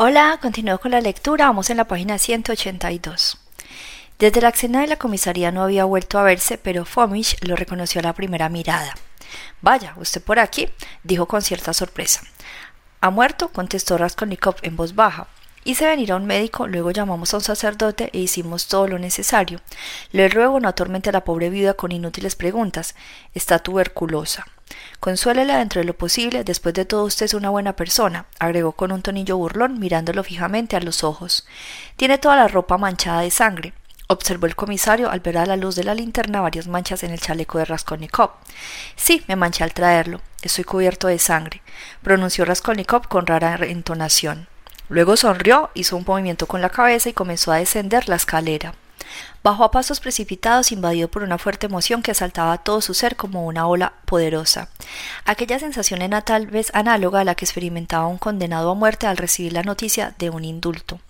Hola, continúo con la lectura, vamos en la página 182. Desde la escena de la comisaría no había vuelto a verse, pero Fomich lo reconoció a la primera mirada. Vaya, usted por aquí, dijo con cierta sorpresa. ¿Ha muerto? contestó Raskolnikov en voz baja. Hice venir a un médico, luego llamamos a un sacerdote e hicimos todo lo necesario. Le ruego no atormente a la pobre viuda con inútiles preguntas. Está tuberculosa. Consuélela dentro de lo posible, después de todo usted es una buena persona, agregó con un tonillo burlón mirándolo fijamente a los ojos. Tiene toda la ropa manchada de sangre, observó el comisario al ver a la luz de la linterna varias manchas en el chaleco de Raskolnikov. Sí, me manché al traerlo. Estoy cubierto de sangre, pronunció Raskolnikov con rara entonación. Luego sonrió, hizo un movimiento con la cabeza y comenzó a descender la escalera. Bajó a pasos precipitados, invadido por una fuerte emoción que asaltaba a todo su ser como una ola poderosa. Aquella sensación era tal vez análoga a la que experimentaba un condenado a muerte al recibir la noticia de un indulto.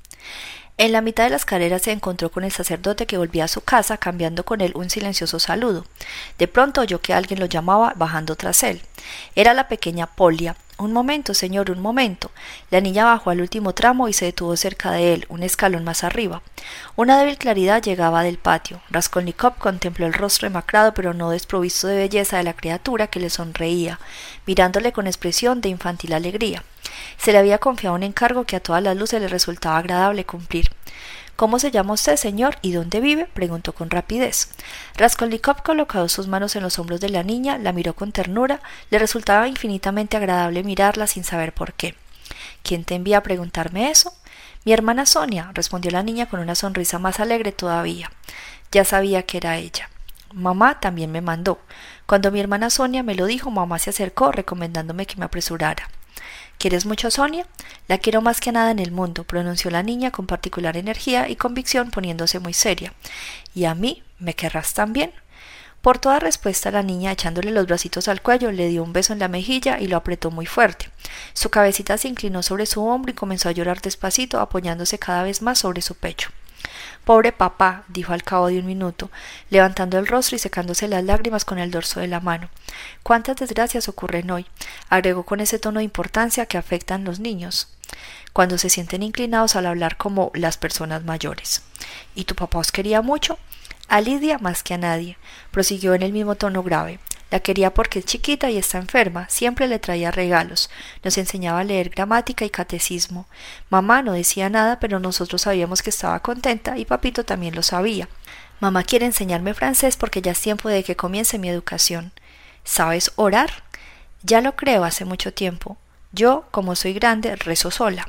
En la mitad de la escalera se encontró con el sacerdote que volvía a su casa, cambiando con él un silencioso saludo. De pronto oyó que alguien lo llamaba bajando tras él. Era la pequeña Polia, un momento, señor, un momento. La niña bajó al último tramo y se detuvo cerca de él, un escalón más arriba. Una débil claridad llegaba del patio. Raskolnikov contempló el rostro emacrado pero no desprovisto de belleza de la criatura que le sonreía, mirándole con expresión de infantil alegría. Se le había confiado un encargo que a todas las luces le resultaba agradable cumplir. ¿Cómo se llama usted, señor? ¿Y dónde vive? preguntó con rapidez. Raskolnikov colocó sus manos en los hombros de la niña, la miró con ternura, le resultaba infinitamente agradable mirarla sin saber por qué. ¿Quién te envía a preguntarme eso? Mi hermana Sonia, respondió la niña con una sonrisa más alegre todavía. Ya sabía que era ella. Mamá también me mandó. Cuando mi hermana Sonia me lo dijo, mamá se acercó recomendándome que me apresurara. ¿Quieres mucho a Sonia? La quiero más que nada en el mundo, pronunció la niña con particular energía y convicción poniéndose muy seria. ¿Y a mí? ¿Me querrás también? Por toda respuesta la niña, echándole los bracitos al cuello, le dio un beso en la mejilla y lo apretó muy fuerte. Su cabecita se inclinó sobre su hombro y comenzó a llorar despacito, apoyándose cada vez más sobre su pecho. Pobre papá, dijo al cabo de un minuto, levantando el rostro y secándose las lágrimas con el dorso de la mano. Cuántas desgracias ocurren hoy, agregó con ese tono de importancia que afectan los niños, cuando se sienten inclinados al hablar como las personas mayores. ¿Y tu papá os quería mucho? A Lidia más que a nadie, prosiguió en el mismo tono grave. La quería porque es chiquita y está enferma, siempre le traía regalos, nos enseñaba a leer gramática y catecismo. Mamá no decía nada, pero nosotros sabíamos que estaba contenta y papito también lo sabía. Mamá quiere enseñarme francés porque ya es tiempo de que comience mi educación. ¿Sabes orar? Ya lo creo hace mucho tiempo. Yo, como soy grande, rezo sola.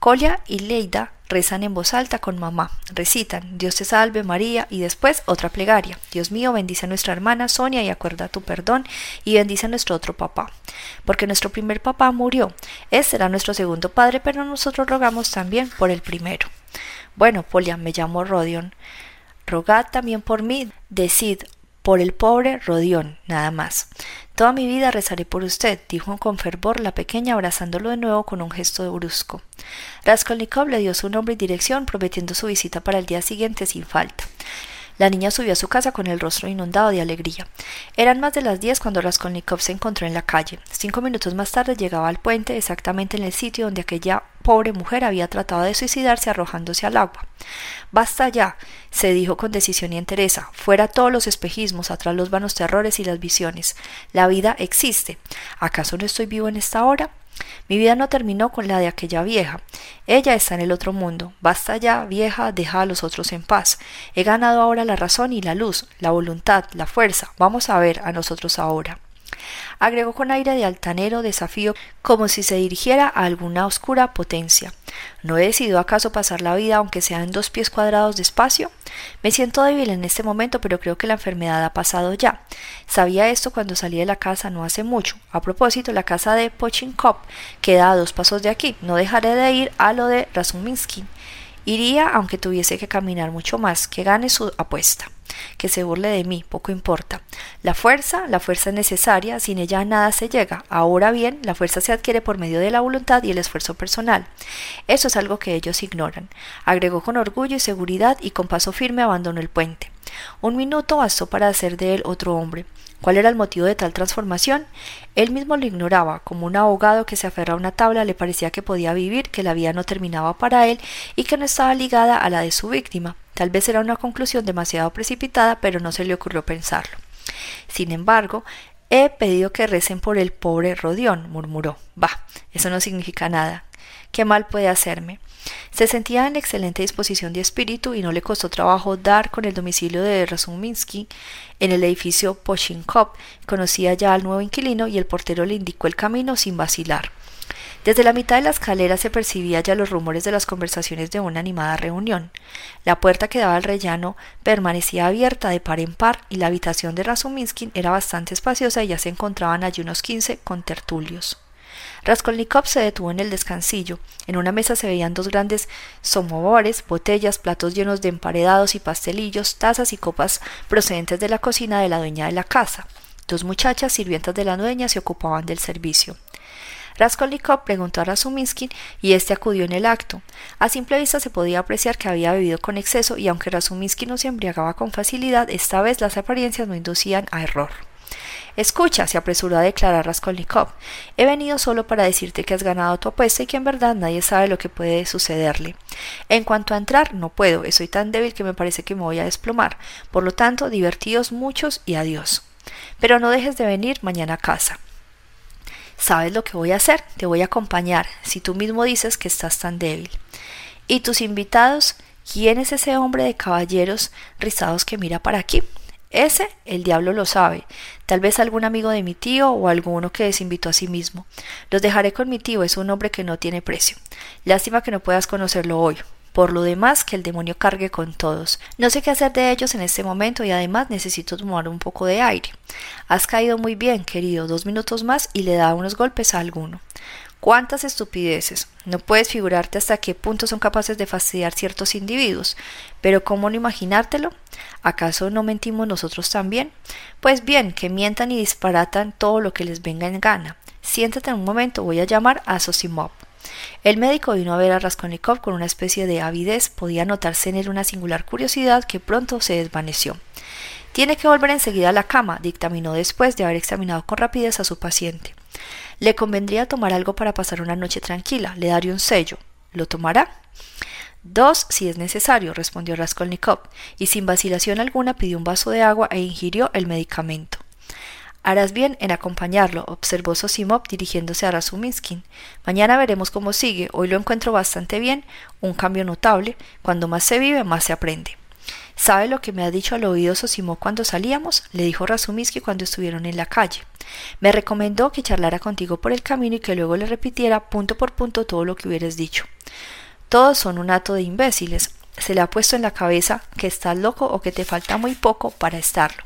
Colia y Leida rezan en voz alta con mamá. Recitan Dios te salve María y después otra plegaria. Dios mío, bendice a nuestra hermana Sonia y acuerda tu perdón y bendice a nuestro otro papá. Porque nuestro primer papá murió. Este era nuestro segundo padre, pero nosotros rogamos también por el primero. Bueno, Polia, me llamo Rodion. Rogad también por mí, decid, por el pobre Rodión, nada más. Toda mi vida rezaré por usted, dijo con fervor la pequeña abrazándolo de nuevo con un gesto brusco. Raskolnikov le dio su nombre y dirección, prometiendo su visita para el día siguiente sin falta. La niña subió a su casa con el rostro inundado de alegría. Eran más de las diez cuando Raskolnikov se encontró en la calle. Cinco minutos más tarde llegaba al puente, exactamente en el sitio donde aquella pobre mujer había tratado de suicidarse arrojándose al agua. Basta ya, se dijo con decisión y entereza, fuera todos los espejismos, atrás los vanos terrores y las visiones. La vida existe. ¿Acaso no estoy vivo en esta hora? Mi vida no terminó con la de aquella vieja. Ella está en el otro mundo. Basta ya, vieja, deja a los otros en paz. He ganado ahora la razón y la luz, la voluntad, la fuerza. Vamos a ver a nosotros ahora agregó con aire de altanero desafío como si se dirigiera a alguna oscura potencia. ¿No he decidido acaso pasar la vida aunque sea en dos pies cuadrados de espacio? Me siento débil en este momento, pero creo que la enfermedad ha pasado ya. Sabía esto cuando salí de la casa no hace mucho. A propósito, la casa de Pochinkov queda a dos pasos de aquí. No dejaré de ir a lo de Razuminsky. Iría aunque tuviese que caminar mucho más, que gane su apuesta que se burle de mí, poco importa. La fuerza, la fuerza es necesaria, sin ella nada se llega. Ahora bien, la fuerza se adquiere por medio de la voluntad y el esfuerzo personal. Eso es algo que ellos ignoran. Agregó con orgullo y seguridad y con paso firme abandonó el puente. Un minuto bastó para hacer de él otro hombre. ¿Cuál era el motivo de tal transformación? Él mismo lo ignoraba, como un abogado que se aferra a una tabla le parecía que podía vivir, que la vida no terminaba para él y que no estaba ligada a la de su víctima. Tal vez era una conclusión demasiado precipitada, pero no se le ocurrió pensarlo. Sin embargo, he pedido que recen por el pobre Rodión, murmuró. Bah, eso no significa nada. ¿Qué mal puede hacerme? Se sentía en excelente disposición de espíritu y no le costó trabajo dar con el domicilio de Razuminsky en el edificio Poshinkov. Conocía ya al nuevo inquilino y el portero le indicó el camino sin vacilar. Desde la mitad de la escalera se percibía ya los rumores de las conversaciones de una animada reunión. La puerta que daba al rellano permanecía abierta de par en par y la habitación de Razuminsky era bastante espaciosa y ya se encontraban allí unos quince contertulios. Raskolnikov se detuvo en el descansillo. En una mesa se veían dos grandes somovores, botellas, platos llenos de emparedados y pastelillos, tazas y copas procedentes de la cocina de la dueña de la casa. Dos muchachas, sirvientas de la dueña, se ocupaban del servicio. Raskolnikov preguntó a Razuminsky y éste acudió en el acto. A simple vista se podía apreciar que había bebido con exceso y aunque Razuminsky no se embriagaba con facilidad, esta vez las apariencias no inducían a error. Escucha, se apresuró a declarar Raskolnikov. He venido solo para decirte que has ganado tu apuesta y que en verdad nadie sabe lo que puede sucederle. En cuanto a entrar, no puedo, soy tan débil que me parece que me voy a desplomar. Por lo tanto, divertidos muchos y adiós. Pero no dejes de venir mañana a casa. ¿Sabes lo que voy a hacer? Te voy a acompañar, si tú mismo dices que estás tan débil. ¿Y tus invitados? ¿Quién es ese hombre de caballeros rizados que mira para aquí? Ese el diablo lo sabe, tal vez algún amigo de mi tío o alguno que desinvitó a sí mismo. Los dejaré con mi tío, es un hombre que no tiene precio. Lástima que no puedas conocerlo hoy. Por lo demás, que el demonio cargue con todos. No sé qué hacer de ellos en este momento y además necesito tomar un poco de aire. Has caído muy bien, querido. Dos minutos más y le da unos golpes a alguno. ¿Cuántas estupideces? No puedes figurarte hasta qué punto son capaces de fastidiar ciertos individuos. Pero ¿cómo no imaginártelo? ¿Acaso no mentimos nosotros también? Pues bien, que mientan y disparatan todo lo que les venga en gana. Siéntate en un momento, voy a llamar a Sosimov. El médico vino a ver a Raskolnikov con una especie de avidez, podía notarse en él una singular curiosidad que pronto se desvaneció. Tiene que volver enseguida a la cama, dictaminó después de haber examinado con rapidez a su paciente. Le convendría tomar algo para pasar una noche tranquila. Le daré un sello. ¿Lo tomará? Dos, si es necesario, respondió Raskolnikov, y sin vacilación alguna pidió un vaso de agua e ingirió el medicamento. Harás bien en acompañarlo, observó Sosimov dirigiéndose a Razuminsky. Mañana veremos cómo sigue. Hoy lo encuentro bastante bien, un cambio notable. Cuando más se vive, más se aprende. ¿Sabe lo que me ha dicho al oído Sosimov cuando salíamos? le dijo Razuminsky cuando estuvieron en la calle. Me recomendó que charlara contigo por el camino y que luego le repitiera punto por punto todo lo que hubieras dicho. Todos son un hato de imbéciles. Se le ha puesto en la cabeza que estás loco o que te falta muy poco para estarlo.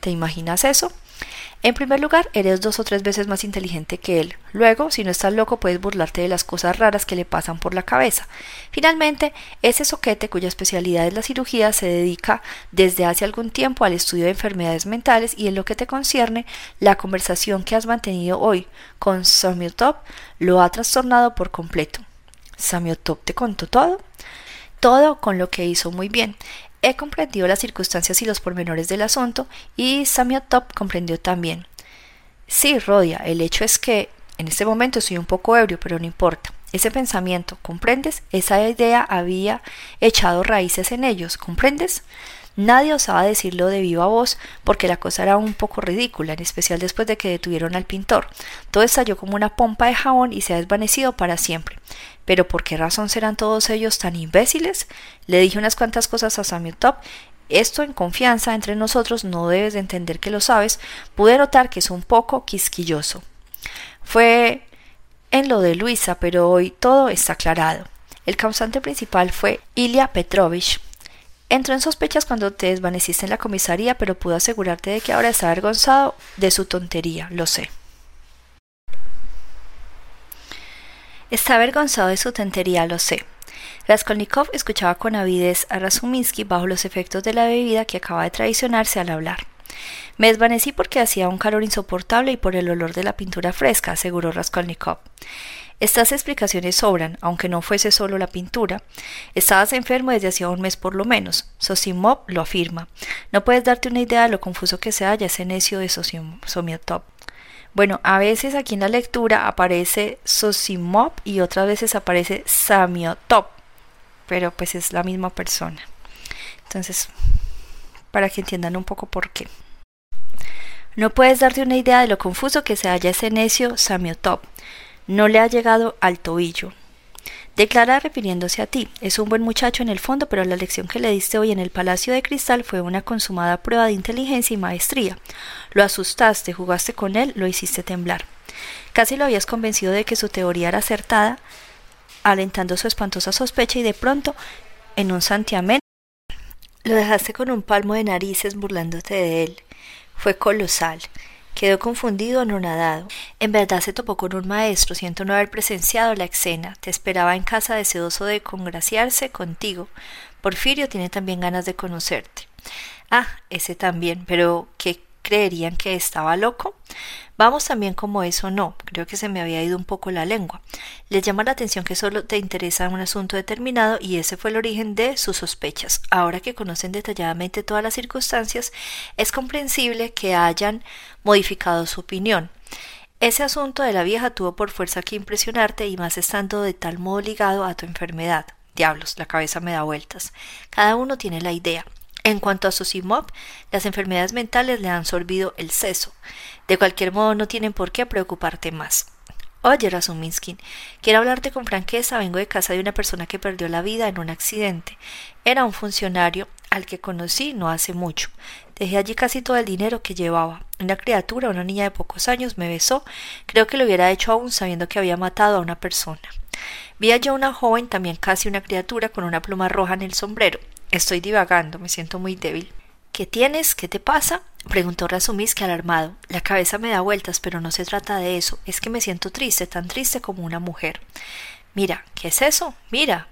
¿Te imaginas eso? En primer lugar, eres dos o tres veces más inteligente que él. Luego, si no estás loco, puedes burlarte de las cosas raras que le pasan por la cabeza. Finalmente, ese soquete cuya especialidad es la cirugía se dedica desde hace algún tiempo al estudio de enfermedades mentales y en lo que te concierne, la conversación que has mantenido hoy con Samiotop lo ha trastornado por completo. ¿Samiotop te contó todo? Todo con lo que hizo muy bien. He comprendido las circunstancias y los pormenores del asunto y Samiotop comprendió también. Sí, Rodia, el hecho es que en este momento estoy un poco ebrio, pero no importa. Ese pensamiento, ¿comprendes? Esa idea había echado raíces en ellos, ¿comprendes? Nadie osaba decirlo de viva voz porque la cosa era un poco ridícula, en especial después de que detuvieron al pintor. Todo estalló como una pompa de jabón y se ha desvanecido para siempre. Pero ¿por qué razón serán todos ellos tan imbéciles? Le dije unas cuantas cosas a Samuel Top. Esto en confianza entre nosotros no debes de entender que lo sabes. Pude notar que es un poco quisquilloso. Fue en lo de Luisa, pero hoy todo está aclarado. El causante principal fue Ilya Petrovich. Entró en sospechas cuando te desvaneciste en la comisaría, pero pudo asegurarte de que ahora está avergonzado de su tontería, lo sé. Está avergonzado de su tontería, lo sé. Raskolnikov escuchaba con avidez a Razuminsky bajo los efectos de la bebida que acaba de traicionarse al hablar. Me desvanecí porque hacía un calor insoportable y por el olor de la pintura fresca, aseguró Raskolnikov. Estas explicaciones sobran, aunque no fuese solo la pintura. Estabas enfermo desde hacía un mes por lo menos. Sosimov lo afirma. No puedes darte una idea de lo confuso que se halla ese necio de Somiotop. Bueno, a veces aquí en la lectura aparece Sosimov y otras veces aparece Samiotop, pero pues es la misma persona. Entonces, para que entiendan un poco por qué. No puedes darte una idea de lo confuso que se halla ese necio Samiotop. No le ha llegado al tobillo. Declara refiriéndose a ti. Es un buen muchacho en el fondo, pero la lección que le diste hoy en el Palacio de Cristal fue una consumada prueba de inteligencia y maestría. Lo asustaste, jugaste con él, lo hiciste temblar. Casi lo habías convencido de que su teoría era acertada, alentando su espantosa sospecha y de pronto, en un santiamén, lo dejaste con un palmo de narices burlándote de él. Fue colosal. Quedó confundido, anonadado. En verdad se topó con un maestro, siento no haber presenciado la escena. Te esperaba en casa deseoso de congraciarse contigo. Porfirio tiene también ganas de conocerte. Ah, ese también, pero ¿qué creerían que estaba loco? Vamos también como eso no, creo que se me había ido un poco la lengua. Les llama la atención que solo te interesa un asunto determinado y ese fue el origen de sus sospechas. Ahora que conocen detalladamente todas las circunstancias, es comprensible que hayan modificado su opinión. Ese asunto de la vieja tuvo por fuerza que impresionarte y más estando de tal modo ligado a tu enfermedad. Diablos, la cabeza me da vueltas. Cada uno tiene la idea. En cuanto a Sosimov, las enfermedades mentales le han sorbido el seso. De cualquier modo, no tienen por qué preocuparte más. Oye, Razuminsky, quiero hablarte con franqueza. Vengo de casa de una persona que perdió la vida en un accidente. Era un funcionario al que conocí no hace mucho. Dejé allí casi todo el dinero que llevaba. Una criatura, una niña de pocos años, me besó. Creo que lo hubiera hecho aún sabiendo que había matado a una persona. Vi allí a una joven, también casi una criatura, con una pluma roja en el sombrero. Estoy divagando, me siento muy débil. ¿Qué tienes? ¿Qué te pasa? preguntó Razumiski alarmado. La cabeza me da vueltas, pero no se trata de eso. Es que me siento triste, tan triste como una mujer. Mira, ¿qué es eso? Mira.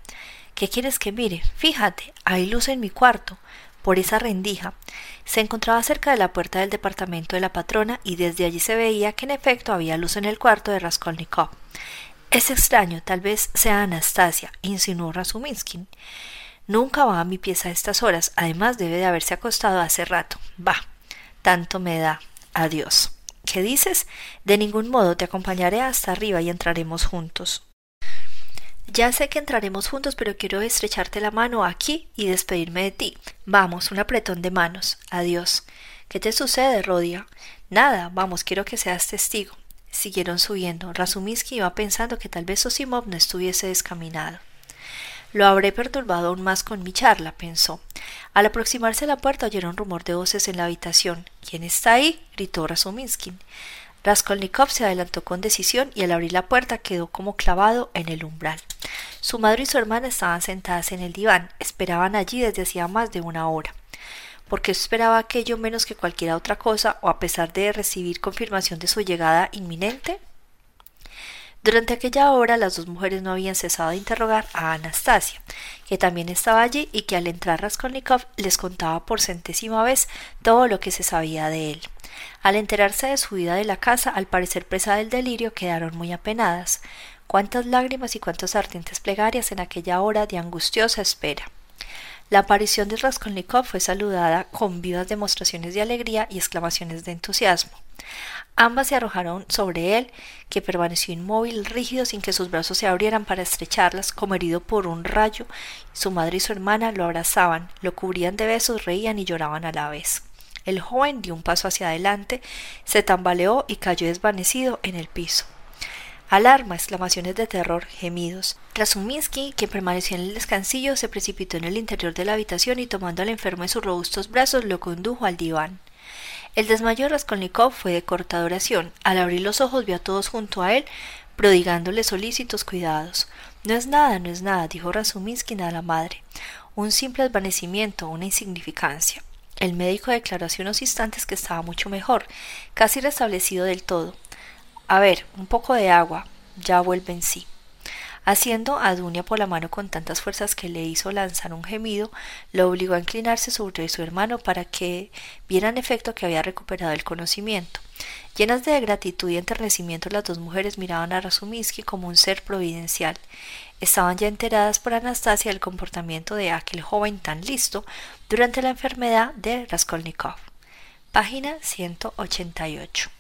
¿Qué quieres que mire? Fíjate, hay luz en mi cuarto. Por esa rendija. Se encontraba cerca de la puerta del departamento de la patrona y desde allí se veía que en efecto había luz en el cuarto de Raskolnikov. Es extraño, tal vez sea Anastasia, insinuó Razuminsky. Nunca va a mi pieza a estas horas. Además debe de haberse acostado hace rato. Va. Tanto me da. Adiós. ¿Qué dices? De ningún modo te acompañaré hasta arriba y entraremos juntos. Ya sé que entraremos juntos, pero quiero estrecharte la mano aquí y despedirme de ti. Vamos, un apretón de manos. Adiós. ¿Qué te sucede, Rodia? Nada, vamos, quiero que seas testigo. Siguieron subiendo. Razuminsky iba pensando que tal vez Osimov no estuviese descaminado. Lo habré perturbado aún más con mi charla, pensó. Al aproximarse a la puerta oyeron rumor de voces en la habitación. ¿Quién está ahí? gritó Razuminsky. Raskolnikov se adelantó con decisión y al abrir la puerta quedó como clavado en el umbral. Su madre y su hermana estaban sentadas en el diván, esperaban allí desde hacía más de una hora. porque esperaba aquello menos que cualquier otra cosa, o a pesar de recibir confirmación de su llegada inminente? Durante aquella hora las dos mujeres no habían cesado de interrogar a Anastasia, que también estaba allí y que al entrar Raskolnikov les contaba por centésima vez todo lo que se sabía de él. Al enterarse de su vida de la casa, al parecer presa del delirio, quedaron muy apenadas. Cuántas lágrimas y cuántas ardientes plegarias en aquella hora de angustiosa espera. La aparición de Raskolnikov fue saludada con vivas demostraciones de alegría y exclamaciones de entusiasmo. Ambas se arrojaron sobre él, que permaneció inmóvil, rígido, sin que sus brazos se abrieran para estrecharlas, como herido por un rayo. Su madre y su hermana lo abrazaban, lo cubrían de besos, reían y lloraban a la vez. El joven dio un paso hacia adelante, se tambaleó y cayó desvanecido en el piso. Alarma, exclamaciones de terror, gemidos. Razuminsky, que permaneció en el descansillo, se precipitó en el interior de la habitación y tomando al enfermo en sus robustos brazos lo condujo al diván. El desmayo de Raskolnikov fue de corta duración. Al abrir los ojos vio a todos junto a él, prodigándole solícitos cuidados. No es nada, no es nada, dijo Razuminsky a la madre. Un simple desvanecimiento, una insignificancia. El médico declaró hace unos instantes que estaba mucho mejor, casi restablecido del todo. A ver, un poco de agua. Ya vuelve en sí. Haciendo a Dunia por la mano con tantas fuerzas que le hizo lanzar un gemido, lo obligó a inclinarse sobre su hermano para que viera en efecto que había recuperado el conocimiento. Llenas de gratitud y enternecimiento, las dos mujeres miraban a Razuminsky como un ser providencial. Estaban ya enteradas por Anastasia del comportamiento de aquel joven tan listo durante la enfermedad de Raskolnikov. Página 188.